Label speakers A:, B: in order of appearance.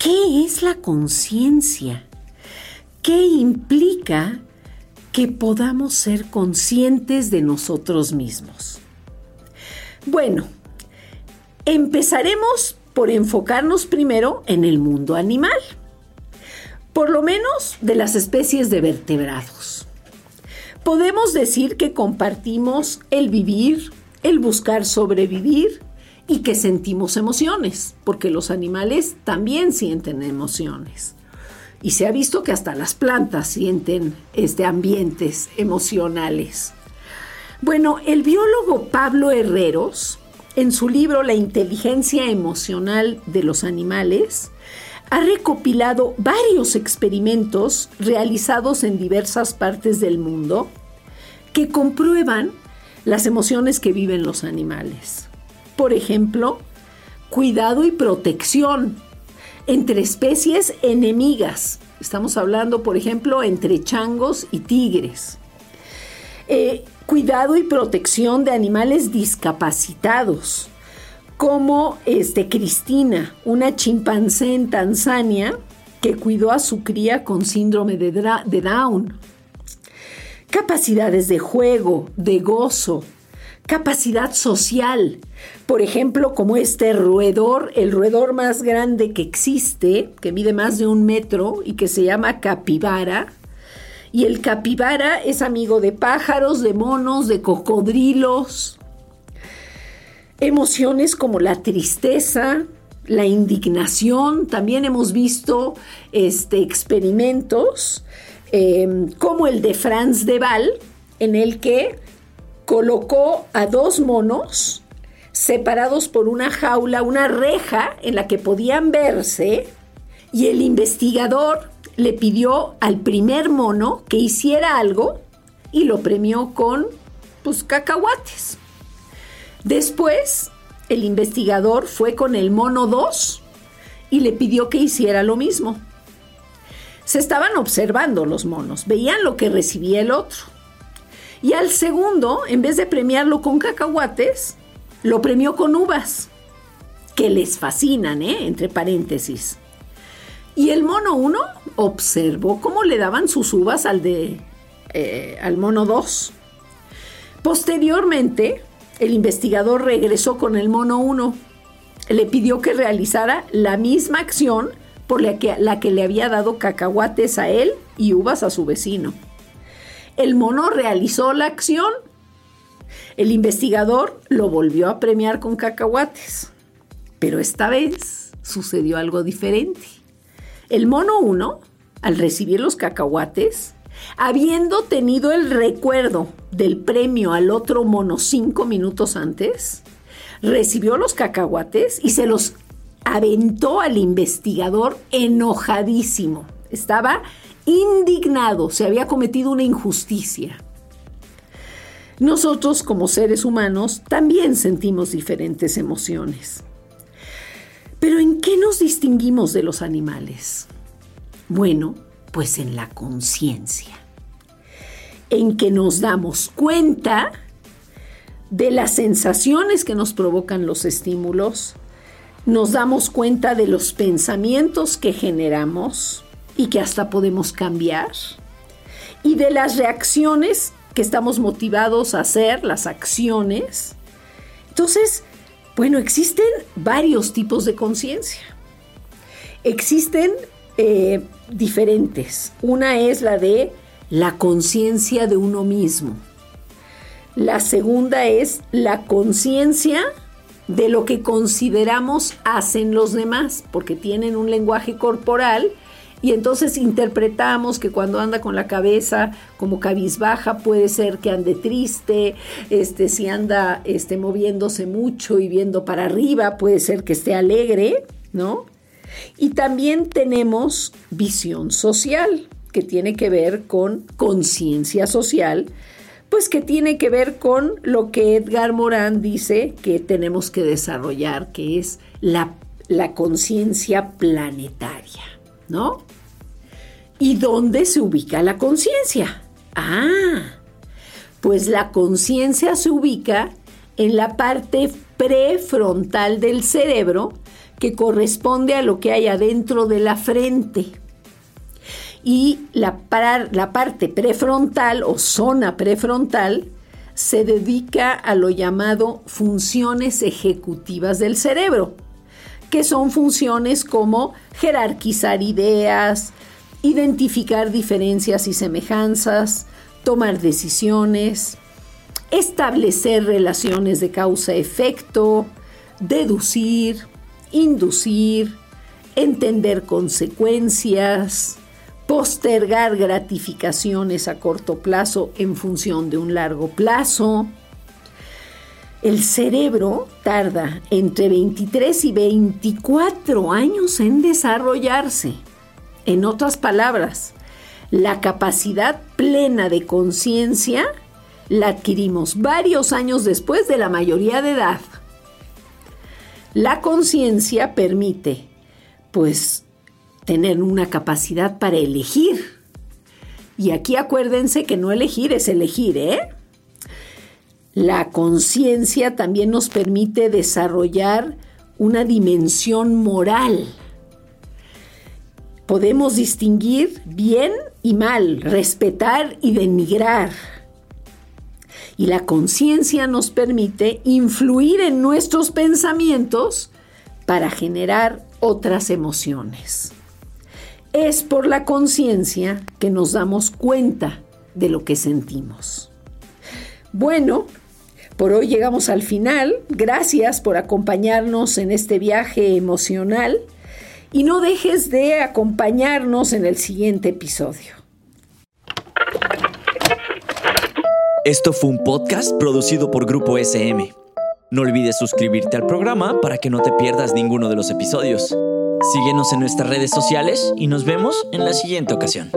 A: qué es la conciencia, qué implica que podamos ser conscientes de nosotros mismos. Bueno, empezaremos por enfocarnos primero en el mundo animal, por lo menos de las especies de vertebrados. Podemos decir que compartimos el vivir, el buscar sobrevivir y que sentimos emociones, porque los animales también sienten emociones. Y se ha visto que hasta las plantas sienten este, ambientes emocionales. Bueno, el biólogo Pablo Herreros, en su libro La inteligencia emocional de los animales, ha recopilado varios experimentos realizados en diversas partes del mundo que comprueban las emociones que viven los animales. Por ejemplo, cuidado y protección entre especies enemigas. Estamos hablando, por ejemplo, entre changos y tigres. Eh, cuidado y protección de animales discapacitados, como este, Cristina, una chimpancé en Tanzania que cuidó a su cría con síndrome de, de Down. Capacidades de juego, de gozo, capacidad social. Por ejemplo, como este roedor, el roedor más grande que existe, que mide más de un metro y que se llama capibara, y el capibara es amigo de pájaros, de monos, de cocodrilos. Emociones como la tristeza, la indignación. También hemos visto este, experimentos em, como el de Franz de Waal, en el que colocó a dos monos separados por una jaula, una reja en la que podían verse, y el investigador le pidió al primer mono que hiciera algo y lo premió con pues cacahuates. Después, el investigador fue con el mono 2 y le pidió que hiciera lo mismo. Se estaban observando los monos, veían lo que recibía el otro. Y al segundo, en vez de premiarlo con cacahuates, lo premió con uvas, que les fascinan, ¿eh? entre paréntesis. Y el mono 1 observó cómo le daban sus uvas al, de, eh, al mono 2. Posteriormente, el investigador regresó con el mono 1. Le pidió que realizara la misma acción por la que, la que le había dado cacahuates a él y uvas a su vecino. El mono realizó la acción. El investigador lo volvió a premiar con cacahuates. Pero esta vez sucedió algo diferente. El mono 1, al recibir los cacahuates, habiendo tenido el recuerdo del premio al otro mono cinco minutos antes, recibió los cacahuates y se los aventó al investigador enojadísimo. Estaba indignado, se había cometido una injusticia. Nosotros como seres humanos también sentimos diferentes emociones. Pero ¿en qué nos distinguimos de los animales? Bueno, pues en la conciencia, en que nos damos cuenta de las sensaciones que nos provocan los estímulos, nos damos cuenta de los pensamientos que generamos y que hasta podemos cambiar, y de las reacciones que estamos motivados a hacer, las acciones. Entonces, bueno, existen varios tipos de conciencia. Existen eh, diferentes. Una es la de la conciencia de uno mismo. La segunda es la conciencia de lo que consideramos hacen los demás, porque tienen un lenguaje corporal y entonces interpretamos que cuando anda con la cabeza como cabizbaja puede ser que ande triste, este, si anda este, moviéndose mucho y viendo para arriba puede ser que esté alegre, ¿no? Y también tenemos visión social, que tiene que ver con conciencia social, pues que tiene que ver con lo que Edgar Morán dice que tenemos que desarrollar, que es la, la conciencia planetaria, ¿no? ¿Y dónde se ubica la conciencia? Ah, pues la conciencia se ubica en la parte prefrontal del cerebro que corresponde a lo que hay adentro de la frente. Y la, la parte prefrontal o zona prefrontal se dedica a lo llamado funciones ejecutivas del cerebro, que son funciones como jerarquizar ideas, identificar diferencias y semejanzas, tomar decisiones, establecer relaciones de causa-efecto, deducir, inducir, entender consecuencias, postergar gratificaciones a corto plazo en función de un largo plazo. El cerebro tarda entre 23 y 24 años en desarrollarse. En otras palabras, la capacidad plena de conciencia la adquirimos varios años después de la mayoría de edad. La conciencia permite, pues, tener una capacidad para elegir. Y aquí acuérdense que no elegir es elegir, ¿eh? La conciencia también nos permite desarrollar una dimensión moral. Podemos distinguir bien y mal, respetar y denigrar. Y la conciencia nos permite influir en nuestros pensamientos para generar otras emociones. Es por la conciencia que nos damos cuenta de lo que sentimos. Bueno, por hoy llegamos al final. Gracias por acompañarnos en este viaje emocional y no dejes de acompañarnos en el siguiente episodio.
B: Esto fue un podcast producido por Grupo SM. No olvides suscribirte al programa para que no te pierdas ninguno de los episodios. Síguenos en nuestras redes sociales y nos vemos en la siguiente ocasión.